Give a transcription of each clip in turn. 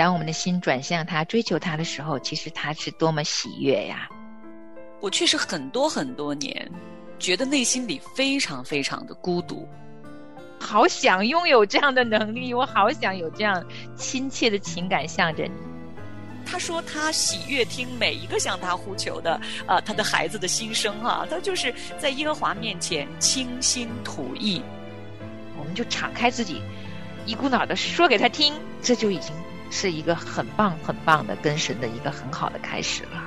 当我们的心转向他、追求他的时候，其实他是多么喜悦呀！我确实很多很多年，觉得内心里非常非常的孤独，好想拥有这样的能力，我好想有这样亲切的情感向着你。他说他喜悦听每一个向他呼求的啊，他的孩子的心声哈，他就是在耶和华面前倾心吐意，我们就敞开自己，一股脑的说给他听，这就已经是一个很棒很棒的跟神的一个很好的开始了。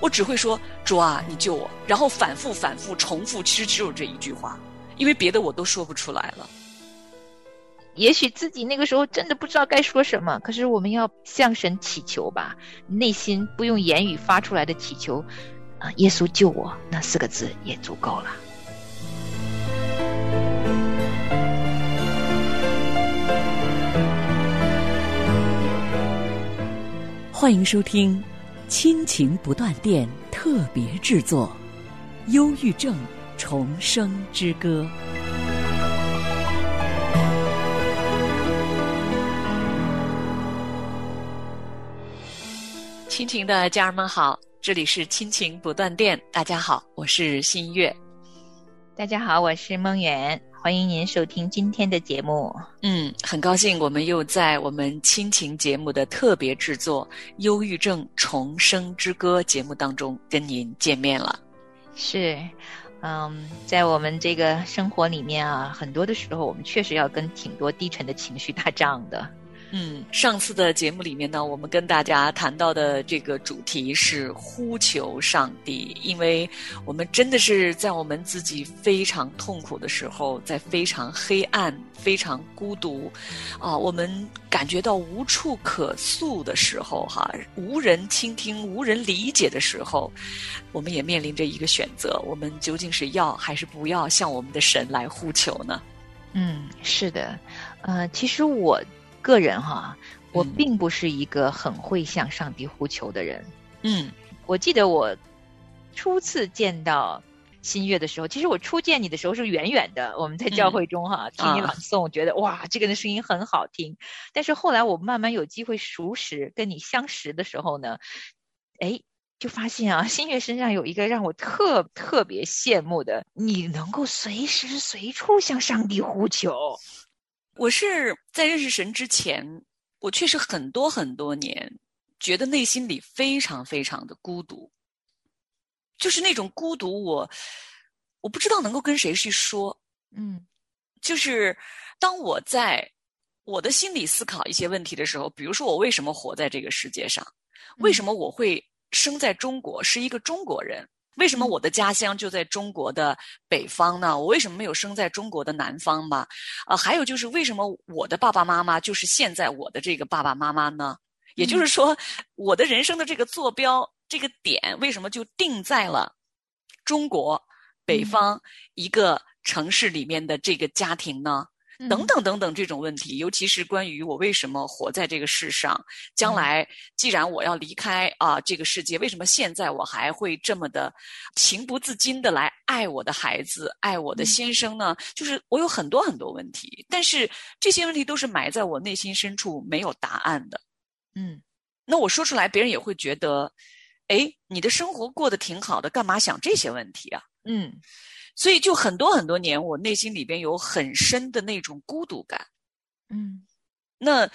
我只会说主啊，你救我，然后反复反复重复，其实只有这一句话，因为别的我都说不出来了。也许自己那个时候真的不知道该说什么，可是我们要向神祈求吧，内心不用言语发出来的祈求，啊，耶稣救我那四个字也足够了。欢迎收听《亲情不断电》特别制作，《忧郁症重生之歌》。亲情的家人们好，这里是亲情不断电。大家好，我是新月。大家好，我是梦圆。欢迎您收听今天的节目。嗯，很高兴我们又在我们亲情节目的特别制作《忧郁症重生之歌》节目当中跟您见面了。是，嗯，在我们这个生活里面啊，很多的时候我们确实要跟挺多低沉的情绪打仗的。嗯，上次的节目里面呢，我们跟大家谈到的这个主题是呼求上帝，因为我们真的是在我们自己非常痛苦的时候，在非常黑暗、非常孤独，啊，我们感觉到无处可诉的时候，哈，无人倾听、无人理解的时候，我们也面临着一个选择：我们究竟是要还是不要向我们的神来呼求呢？嗯，是的，呃，其实我。个人哈，我并不是一个很会向上帝呼求的人。嗯，我记得我初次见到新月的时候，其实我初见你的时候是远远的，我们在教会中哈听你朗诵，觉得哇，这个人的声音很好听。但是后来我慢慢有机会熟识，跟你相识的时候呢，哎，就发现啊，新月身上有一个让我特特别羡慕的，你能够随时随处向上帝呼求。我是在认识神之前，我确实很多很多年，觉得内心里非常非常的孤独，就是那种孤独，我我不知道能够跟谁去说，嗯，就是当我在我的心里思考一些问题的时候，比如说我为什么活在这个世界上，为什么我会生在中国，是一个中国人。为什么我的家乡就在中国的北方呢？我为什么没有生在中国的南方嘛？啊，还有就是为什么我的爸爸妈妈就是现在我的这个爸爸妈妈呢？也就是说，我的人生的这个坐标这个点为什么就定在了中国北方一个城市里面的这个家庭呢？等等等等，这种问题，尤其是关于我为什么活在这个世上，将来既然我要离开啊这个世界，为什么现在我还会这么的情不自禁的来爱我的孩子、爱我的先生呢？就是我有很多很多问题，但是这些问题都是埋在我内心深处没有答案的。嗯，那我说出来，别人也会觉得，哎，你的生活过得挺好的，干嘛想这些问题啊？嗯。所以，就很多很多年，我内心里边有很深的那种孤独感。嗯，那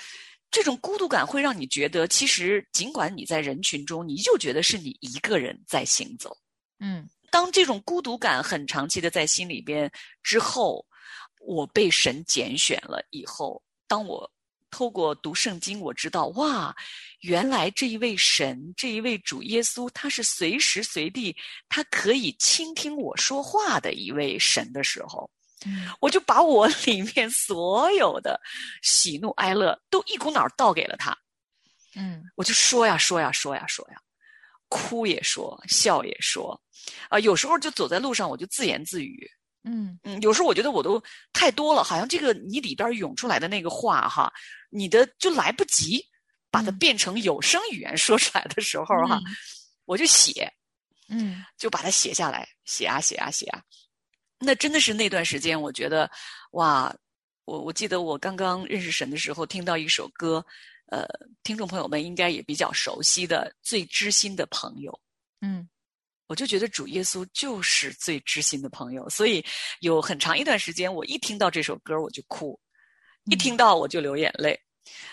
这种孤独感会让你觉得，其实尽管你在人群中，你就觉得是你一个人在行走。嗯，当这种孤独感很长期的在心里边之后，我被神拣选了以后，当我。透过读圣经，我知道哇，原来这一位神，这一位主耶稣，他是随时随地，他可以倾听我说话的一位神的时候，我就把我 里面所有的喜怒哀乐都一股脑倒给了他。嗯，我就说呀说呀说呀说呀，哭也说，笑也说，啊，有时候就走在路上，我就自言自语。嗯嗯，有时候我觉得我都太多了，好像这个你里边涌出来的那个话哈，你的就来不及把它变成有声语言说出来的时候哈，我就写，嗯，就把它写下来，写啊写啊写啊。那真的是那段时间，我觉得哇，我我记得我刚刚认识神的时候，听到一首歌，呃，听众朋友们应该也比较熟悉的最知心的朋友。嗯，我就觉得主耶稣就是最知心的朋友，所以有很长一段时间，我一听到这首歌我就哭，一听到我就流眼泪。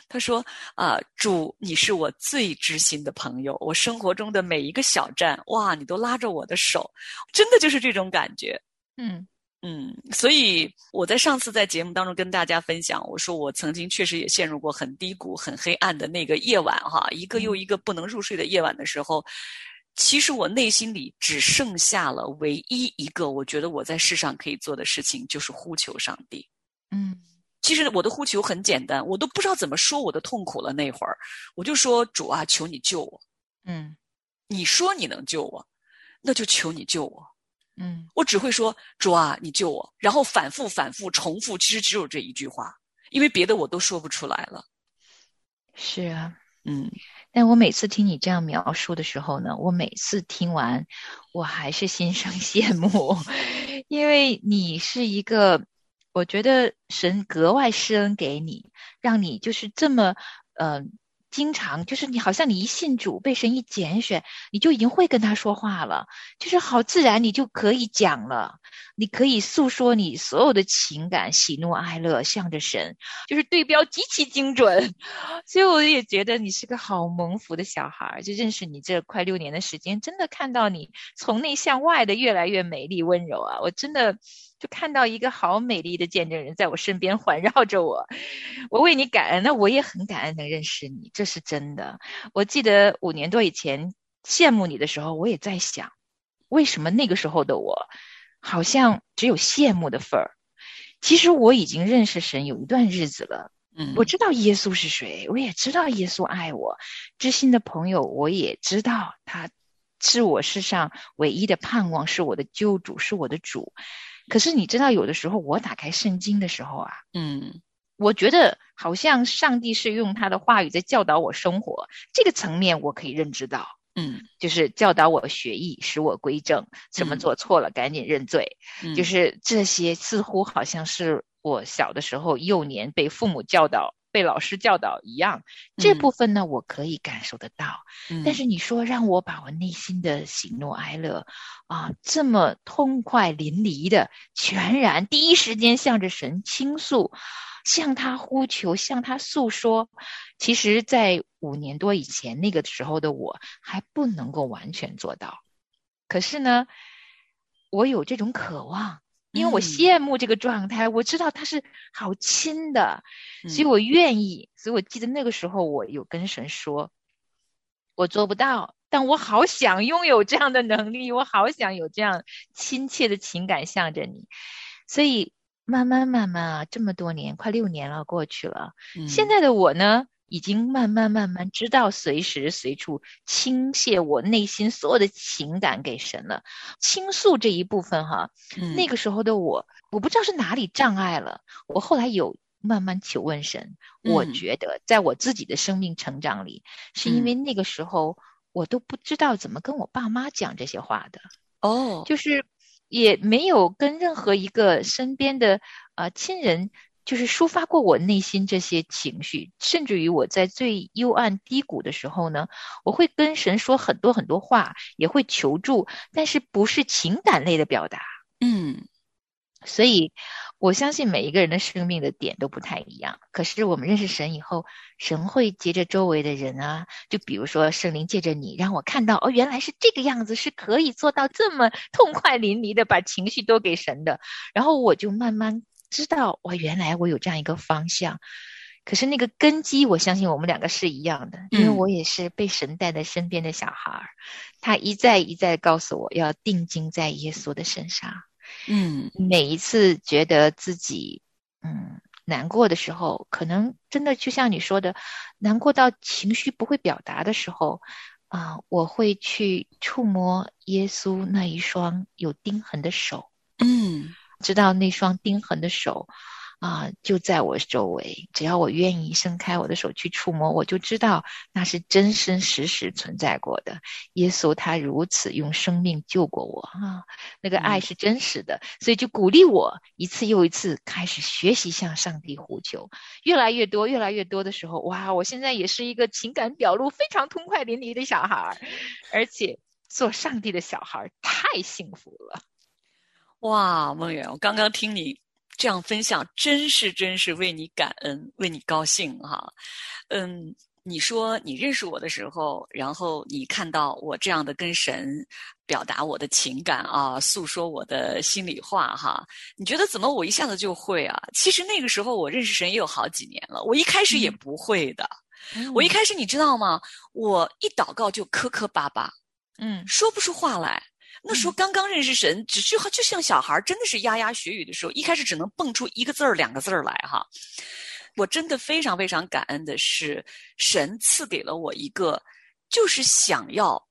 他说：“啊，主，你是我最知心的朋友，我生活中的每一个小站，哇，你都拉着我的手，真的就是这种感觉。”嗯。嗯，所以我在上次在节目当中跟大家分享，我说我曾经确实也陷入过很低谷、很黑暗的那个夜晚，哈，一个又一个不能入睡的夜晚的时候，其实我内心里只剩下了唯一一个我觉得我在世上可以做的事情，就是呼求上帝。嗯，其实我的呼求很简单，我都不知道怎么说我的痛苦了。那会儿我就说主啊，求你救我。嗯，你说你能救我，那就求你救我。嗯，我只会说主啊，你救我，然后反复反复重复，其实只有这一句话，因为别的我都说不出来了。是啊，嗯，但我每次听你这样描述的时候呢，我每次听完，我还是心生 羡慕，因为你是一个，我觉得神格外施恩给你，让你就是这么，嗯。经常就是你，好像你一信主，被神一拣选，你就已经会跟他说话了，就是好自然，你就可以讲了，你可以诉说你所有的情感、喜怒哀乐，向着神，就是对标极其精准。所以我也觉得你是个好蒙福的小孩儿，就认识你这快六年的时间，真的看到你从内向外的越来越美丽温柔啊！我真的。就看到一个好美丽的见证人在我身边环绕着我，我为你感恩，那我也很感恩能认识你，这是真的。我记得五年多以前羡慕你的时候，我也在想，为什么那个时候的我好像只有羡慕的份儿？其实我已经认识神有一段日子了，嗯，我知道耶稣是谁，我也知道耶稣爱我，知心的朋友，我也知道他是我世上唯一的盼望，是我的救主，是我的主。可是你知道，有的时候我打开圣经的时候啊，嗯，我觉得好像上帝是用他的话语在教导我生活，这个层面我可以认知到，嗯，就是教导我学艺，使我归正，什么做错了赶紧认罪，就是这些似乎好像是我小的时候幼年被父母教导。被老师教导一样，这部分呢，我可以感受得到。但是你说让我把我内心的喜怒哀乐啊，这么痛快淋漓的，全然第一时间向着神倾诉，向他呼求，向他诉说，其实，在五年多以前那个时候的我还不能够完全做到。可是呢，我有这种渴望。因为我羡慕这个状态，我知道他是好亲的，所以我愿意。所以我记得那个时候，我有跟神说，我做不到，但我好想拥有这样的能力，我好想有这样亲切的情感向着你。所以慢慢慢慢啊，这么多年，快六年了过去了，现在的我呢？已经慢慢慢慢知道随时随处倾泻我内心所有的情感给神了，倾诉这一部分哈，那个时候的我，我不知道是哪里障碍了。我后来有慢慢求问神，我觉得在我自己的生命成长里，是因为那个时候我都不知道怎么跟我爸妈讲这些话的哦，就是也没有跟任何一个身边的呃亲人。就是抒发过我内心这些情绪，甚至于我在最幽暗低谷的时候呢，我会跟神说很多很多话，也会求助，但是不是情感类的表达。嗯，所以我相信每一个人的生命的点都不太一样。可是我们认识神以后，神会借着周围的人啊，就比如说圣灵借着你，让我看到哦，原来是这个样子，是可以做到这么痛快淋漓的把情绪都给神的，然后我就慢慢。知道我原来我有这样一个方向，可是那个根基，我相信我们两个是一样的，因为我也是被神带在身边的小孩儿，他一再一再告诉我要定睛在耶稣的身上。嗯，每一次觉得自己嗯难过的时候，可能真的就像你说的，难过到情绪不会表达的时候啊，我会去触摸耶稣那一双有钉痕的手。嗯。知道那双钉痕的手，啊，就在我周围。只要我愿意伸开我的手去触摸，我就知道那是真真实实存在过的。耶稣他如此用生命救过我啊，那个爱是真实的，所以就鼓励我一次又一次开始学习向上帝呼求，越来越多，越来越多的时候，哇！我现在也是一个情感表露非常痛快淋漓的小孩，而且做上帝的小孩太幸福了。哇，梦圆，我刚刚听你这样分享，真是真是为你感恩，为你高兴哈。嗯，你说你认识我的时候，然后你看到我这样的跟神表达我的情感啊，诉说我的心里话哈，你觉得怎么我一下子就会啊？其实那个时候我认识神也有好几年了，我一开始也不会的。我一开始你知道吗？我一祷告就磕磕巴巴，嗯，说不出话来。那时候刚刚认识神，只是就像小孩真的是牙牙学语的时候，一开始只能蹦出一个字儿、两个字儿来哈。我真的非常非常感恩的是，神赐给了我一个就是想要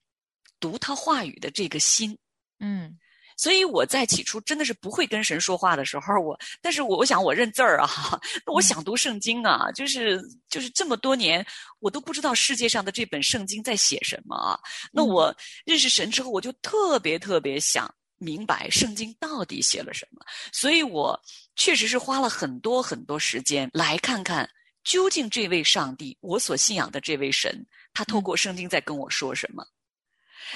读他话语的这个心，嗯。所以我在起初真的是不会跟神说话的时候，我，但是我我想我认字儿啊，那我想读圣经啊，就是就是这么多年，我都不知道世界上的这本圣经在写什么啊。那我认识神之后，我就特别特别想明白圣经到底写了什么。所以我确实是花了很多很多时间来看看究竟这位上帝，我所信仰的这位神，他透过圣经在跟我说什么。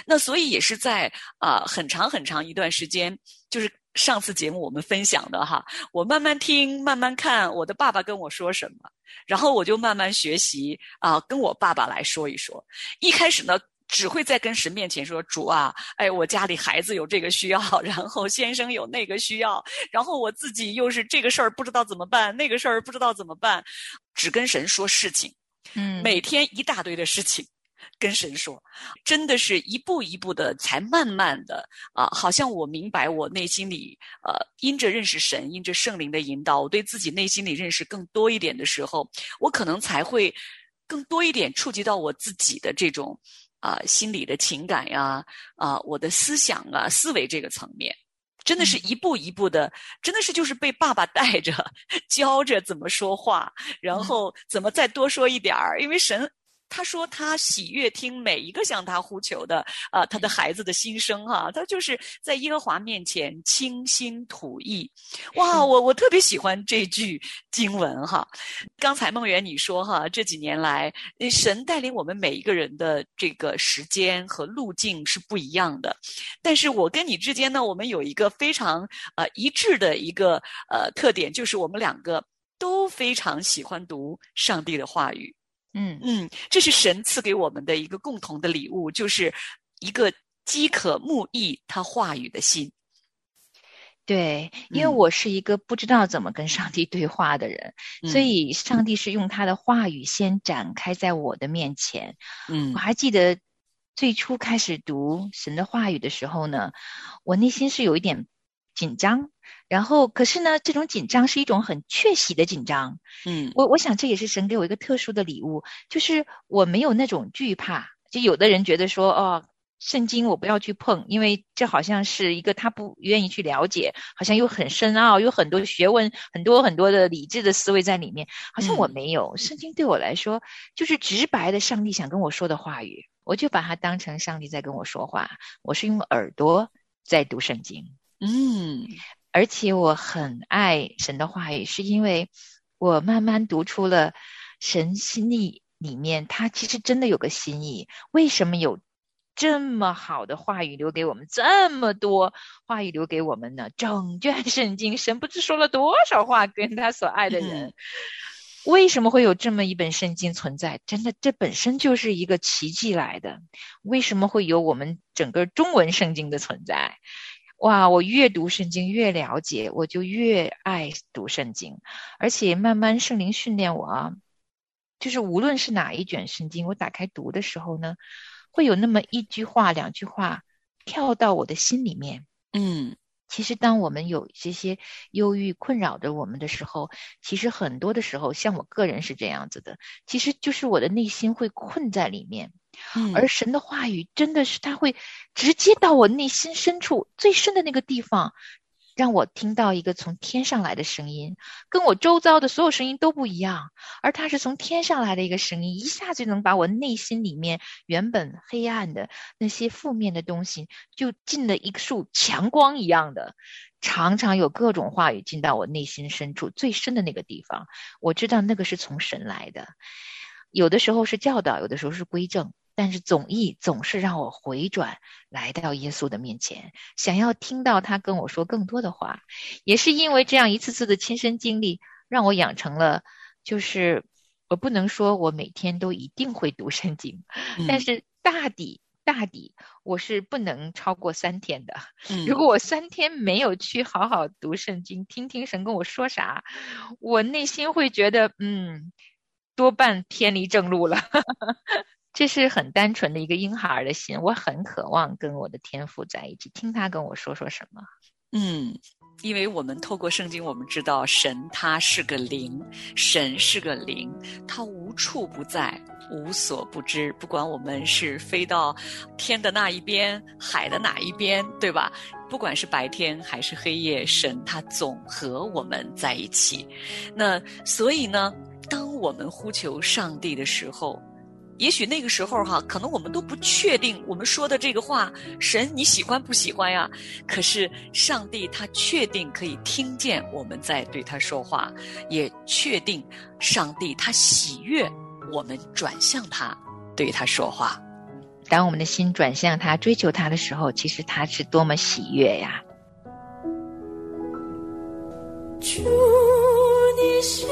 那所以也是在啊很长很长一段时间，就是上次节目我们分享的哈，我慢慢听慢慢看我的爸爸跟我说什么，然后我就慢慢学习啊跟我爸爸来说一说。一开始呢只会在跟神面前说主啊，哎我家里孩子有这个需要，然后先生有那个需要，然后我自己又是这个事儿不知道怎么办，那个事儿不知道怎么办，只跟神说事情，嗯，每天一大堆的事情。跟神说，真的是一步一步的，才慢慢的啊，好像我明白我内心里，呃，因着认识神，因着圣灵的引导，我对自己内心里认识更多一点的时候，我可能才会更多一点触及到我自己的这种啊心理的情感呀，啊我的思想啊思维这个层面，真的是一步一步的，真的是就是被爸爸带着 教着怎么说话，然后怎么再多说一点儿，因为神。他说：“他喜悦听每一个向他呼求的啊，他的孩子的心声哈。他就是在耶和华面前倾心吐意。哇，我我特别喜欢这句经文哈。刚才梦圆你说哈，这几年来神带领我们每一个人的这个时间和路径是不一样的。但是我跟你之间呢，我们有一个非常呃一致的一个呃特点，就是我们两个都非常喜欢读上帝的话语。”嗯嗯，这是神赐给我们的一个共同的礼物，就是一个饥渴慕义他话语的心。对，因为我是一个不知道怎么跟上帝对话的人，所以上帝是用他的话语先展开在我的面前。嗯，我还记得最初开始读神的话语的时候呢，我内心是有一点紧张。然后，可是呢，这种紧张是一种很确喜的紧张。嗯，我我想这也是神给我一个特殊的礼物，就是我没有那种惧怕。就有的人觉得说，哦，圣经我不要去碰，因为这好像是一个他不愿意去了解，好像又很深奥，有很多学问，很多很多的理智的思维在里面。好像我没有，圣经对我来说就是直白的上帝想跟我说的话语，我就把它当成上帝在跟我说话。我是用耳朵在读圣经。嗯。而且我很爱神的话语，是因为我慢慢读出了神心意里面，他其实真的有个心意。为什么有这么好的话语留给我们，这么多话语留给我们呢？整卷圣经，神不知说了多少话跟他所爱的人。为什么会有这么一本圣经存在？真的，这本身就是一个奇迹来的。为什么会有我们整个中文圣经的存在？哇！我越读圣经越了解，我就越爱读圣经，而且慢慢圣灵训练我啊，就是无论是哪一卷圣经，我打开读的时候呢，会有那么一句话、两句话跳到我的心里面。嗯，其实当我们有这些忧郁困扰着我们的时候，其实很多的时候，像我个人是这样子的，其实就是我的内心会困在里面。而神的话语真的是，他会直接到我内心深处最深的那个地方，让我听到一个从天上来的声音，跟我周遭的所有声音都不一样，而它是从天上来的一个声音，一下就能把我内心里面原本黑暗的那些负面的东西，就进了一束强光一样的，常常有各种话语进到我内心深处最深的那个地方，我知道那个是从神来的，有的时候是教导，有的时候是归正。但是总意总是让我回转来到耶稣的面前，想要听到他跟我说更多的话。也是因为这样一次次的亲身经历，让我养成了，就是我不能说我每天都一定会读圣经，但是大抵大抵我是不能超过三天的。如果我三天没有去好好读圣经，听听神跟我说啥，我内心会觉得嗯，多半偏离正路了。这是很单纯的一个婴孩儿的心，我很渴望跟我的天父在一起，听他跟我说说什么。嗯，因为我们透过圣经，我们知道神他是个灵，神是个灵，他无处不在，无所不知。不管我们是飞到天的那一边，海的哪一边，对吧？不管是白天还是黑夜，神他总和我们在一起。那所以呢，当我们呼求上帝的时候，也许那个时候哈，可能我们都不确定我们说的这个话，神你喜欢不喜欢呀？可是上帝他确定可以听见我们在对他说话，也确定上帝他喜悦我们转向他对他说话。当我们的心转向他追求他的时候，其实他是多么喜悦呀！祝，你是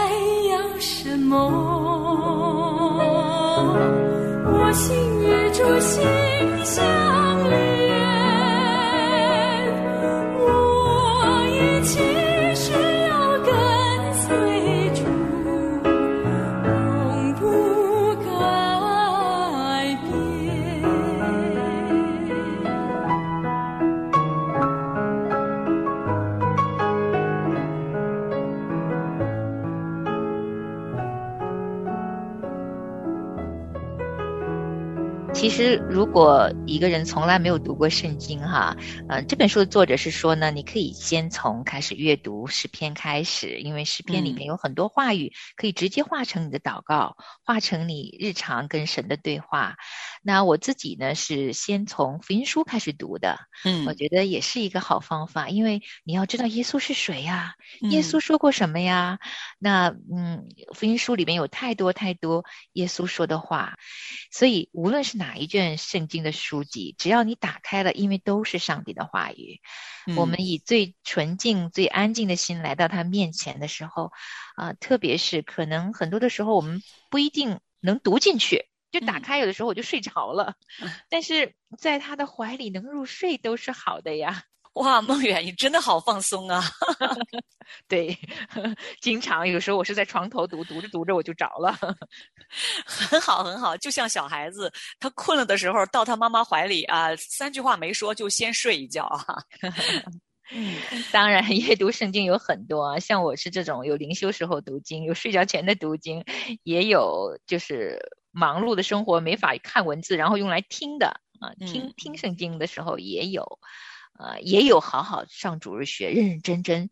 还要什么？我心与主心相连，吃，如果一个人从来没有读过圣经，哈，呃，这本书的作者是说呢，你可以先从开始阅读诗篇开始，因为诗篇里面有很多话语可以直接化成你的祷告，化成你日常跟神的对话。那我自己呢，是先从福音书开始读的，嗯我觉得也是一个好方法，因为你要知道耶稣是谁呀、耶嗯稣说过什么呀？那嗯，福音书里面有太多太多耶稣说的话，所以无论是哪一卷圣经的书籍，只要你打开了，因为都是上帝的话语，我嗯们以最纯净、最安静的心来到他面前的时候，啊、特别是可能很多的时候我们不一定能读进去。就打嗯开，有的时候我就睡着了，但是在他的怀里能入睡都是好的呀。哇，梦远，你真的好放松啊！对，经常有时候我是在床头读，读着读着我就着了。很好，很好，就像小孩子，他困了的时候，到他妈妈怀里啊，三句话没说就先睡一觉啊。嗯当然，阅读圣经有很多啊，像我是这种有灵修时候读经，有睡觉前的读经，也有就是忙碌的生活没法看文字，然后用来听的啊，听嗯听圣经的时候也有，呃，也有好好上主日学，认认真真，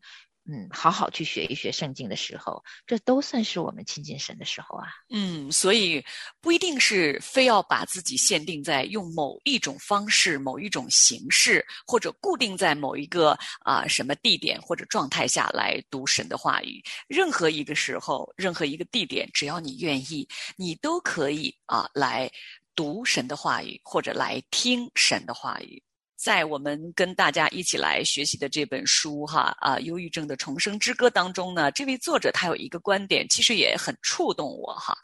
嗯，好好去学一学圣经的时候，这都算是我们亲近神的时候啊。嗯，所以不一定是非要把自己限定在用某一种方式、某一种形式，或者固定在某一个啊、什么地点或者状态下来读神的话语。任何一个时候、任何一个地点，只要你愿意，你都可以啊来读神的话语，或者来听神的话语。在我们跟大家一起来学习的这本书哈啊，《忧郁症的重生之歌》当中呢，这位作者他有一个观点，其实也很触动我哈。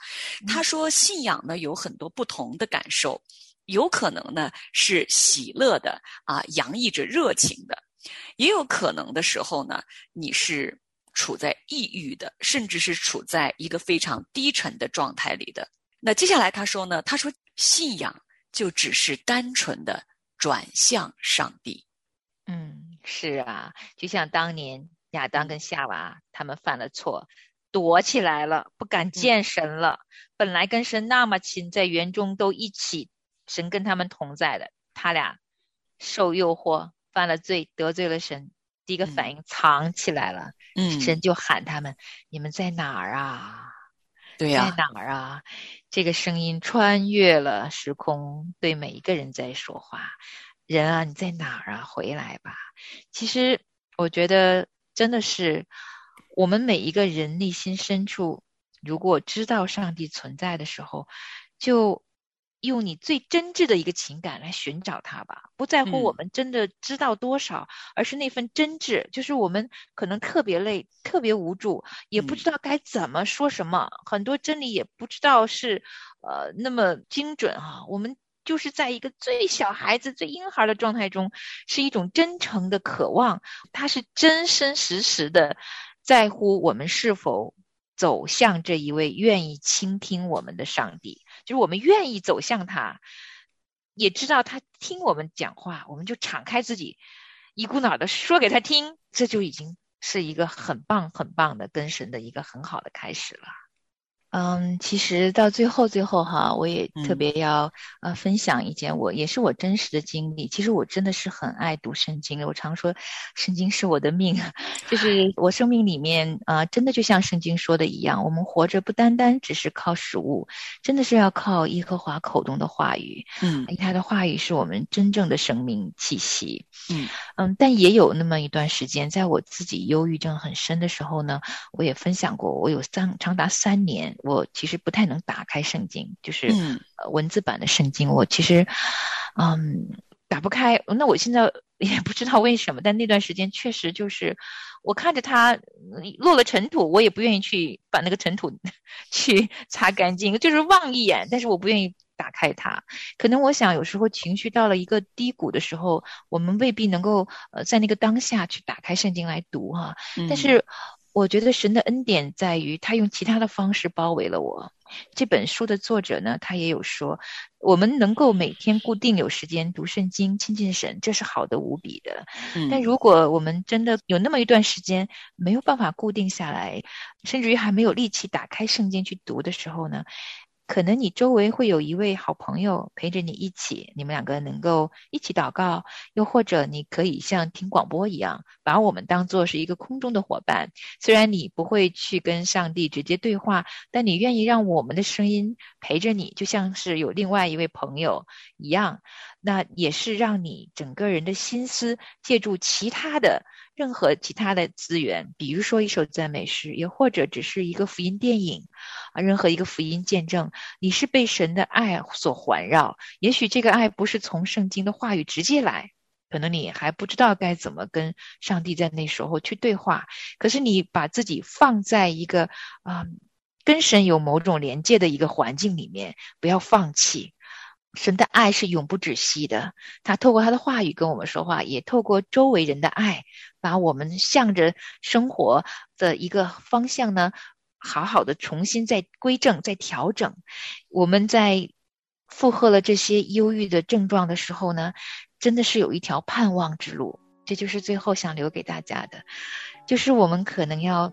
他说，信仰呢有很多不同的感受，有可能呢是喜乐的啊，洋溢着热情的，也有可能的时候呢，你是处在抑郁的，甚至是处在一个非常低沉的状态里的。那接下来他说呢，他说信仰就只是单纯的转向上帝。嗯，是啊，就像当年亚当嗯跟夏娃他们犯了错，躲起来了，不敢见神了。本来跟神那么亲，在园中都一起，神跟他们同在的，他俩受诱惑，犯了罪，得罪了神，第一个反应藏起来了。嗯，神就喊他们：“你们在哪儿啊？对呀、在哪儿啊？”这个声音穿越了时空，对每一个人在说话。人啊，你在哪儿啊？回来吧！其实我觉得真的是我们每一个人内心深处，如果知道上帝存在的时候，就用你最真挚的一个情感来寻找他吧，不在乎我嗯。们真的知道多少，而是那份真挚。就是我们可能特别累，特别无助，也不嗯。知道该怎么说什么，很多真理也不知道是呃那么精准哈、我们就是在一个最小孩子、最婴孩的状态中，是一种真诚的渴望，他是真真实实的在乎我们是否走向这一位愿意倾听我们的上帝，就是我们愿意走向他，也知道他听我们讲话，我们就敞开自己，一股脑的说给他听，这就已经是一个很棒很棒的跟神的一个很好的开始了。嗯，其实到最后最后哈，我也特嗯。别要、呃分享一件我也是我真实的经历。其实我真的是很爱读圣经的，我常说圣经是我的命，就是我生命里面啊、呃真的就像圣经说的一样，我们活着不单单只是靠食物，真的是要靠耶和华口中的话语，嗯。他的话语是我们真正的生命气息。嗯。嗯，但也有那么一段时间，在我自己忧郁症很深的时候呢，我也分享过，我有三长达三年，我其实不太能打开圣经，就是、文字版的圣经，我其实嗯打不开。那我现在也不知道为什么，但那段时间确实就是我看着它嗯落了尘土，我也不愿意去把那个尘土 去擦干净，就是望一眼，但是我不愿意打开它。可能我想，有时候情绪到了一个低谷的时候，我们未必能够呃在那个当下去打开圣经来读哈、嗯，但是我觉得神的恩典在于，他用其他的方式包围了我。这本书的作者呢，他也有说，我们能够每天固定有时间读圣经、亲近神，这是好的无比的。嗯但如果我们真的有那么一段时间没有办法固定下来，甚至于还没有力气打开圣经去读的时候呢，可能你周围会有一位好朋友陪着你一起，你们两个能够一起祷告，又或者你可以像听广播一样，把我们当做是一个空中的伙伴。虽然你不会去跟上帝直接对话，但你愿意让我们的声音陪着你，就像是有另外一位朋友一样。那也是让你整个人的心思借助其他的任何其他的资源，比如说一首赞美诗，也或者只是一个福音电影啊，任何一个福音见证，你是被神的爱所环绕。也许这个爱不是从圣经的话语直接来。可能你还不知道该怎么跟上帝在那时候去对话，可是你把自己放在一个啊、嗯跟神有某种连接的一个环境里面，不要放弃。神的爱是永不止息的，他透过他的话语跟我们说话，也透过周围人的爱，把我们向着生活的一个方向呢，好好的重新再归正、再调整。我们在负荷了这些忧郁的症状的时候呢，真的是有一条盼望之路。这就是最后想留给大家的，就是我们可能要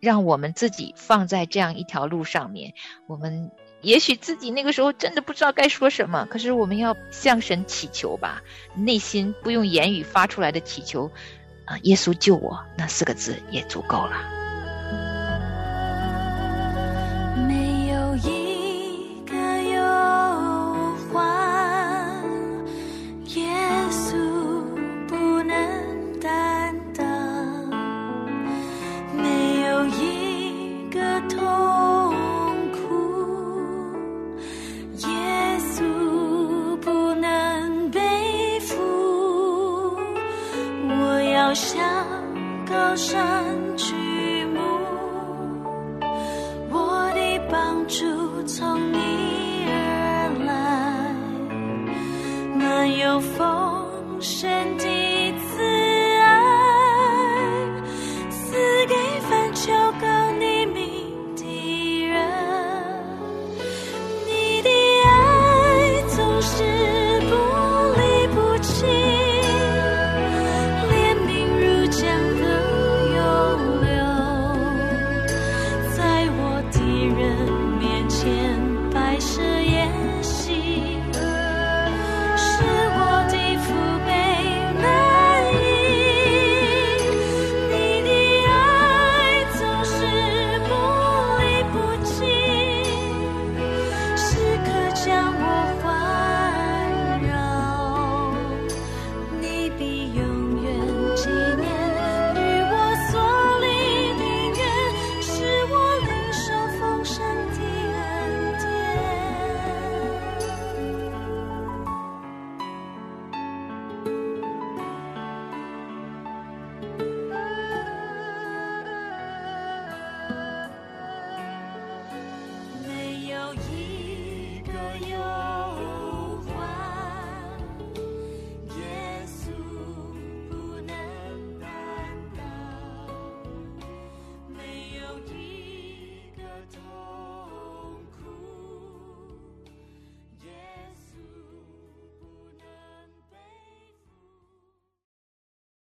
让我们自己放在这样一条路上面，我们。也许自己那个时候真的不知道该说什么，可是我们要向神祈求吧，内心不用言语发出来的祈求，啊，耶稣救我那四个字也足够了。我向高山举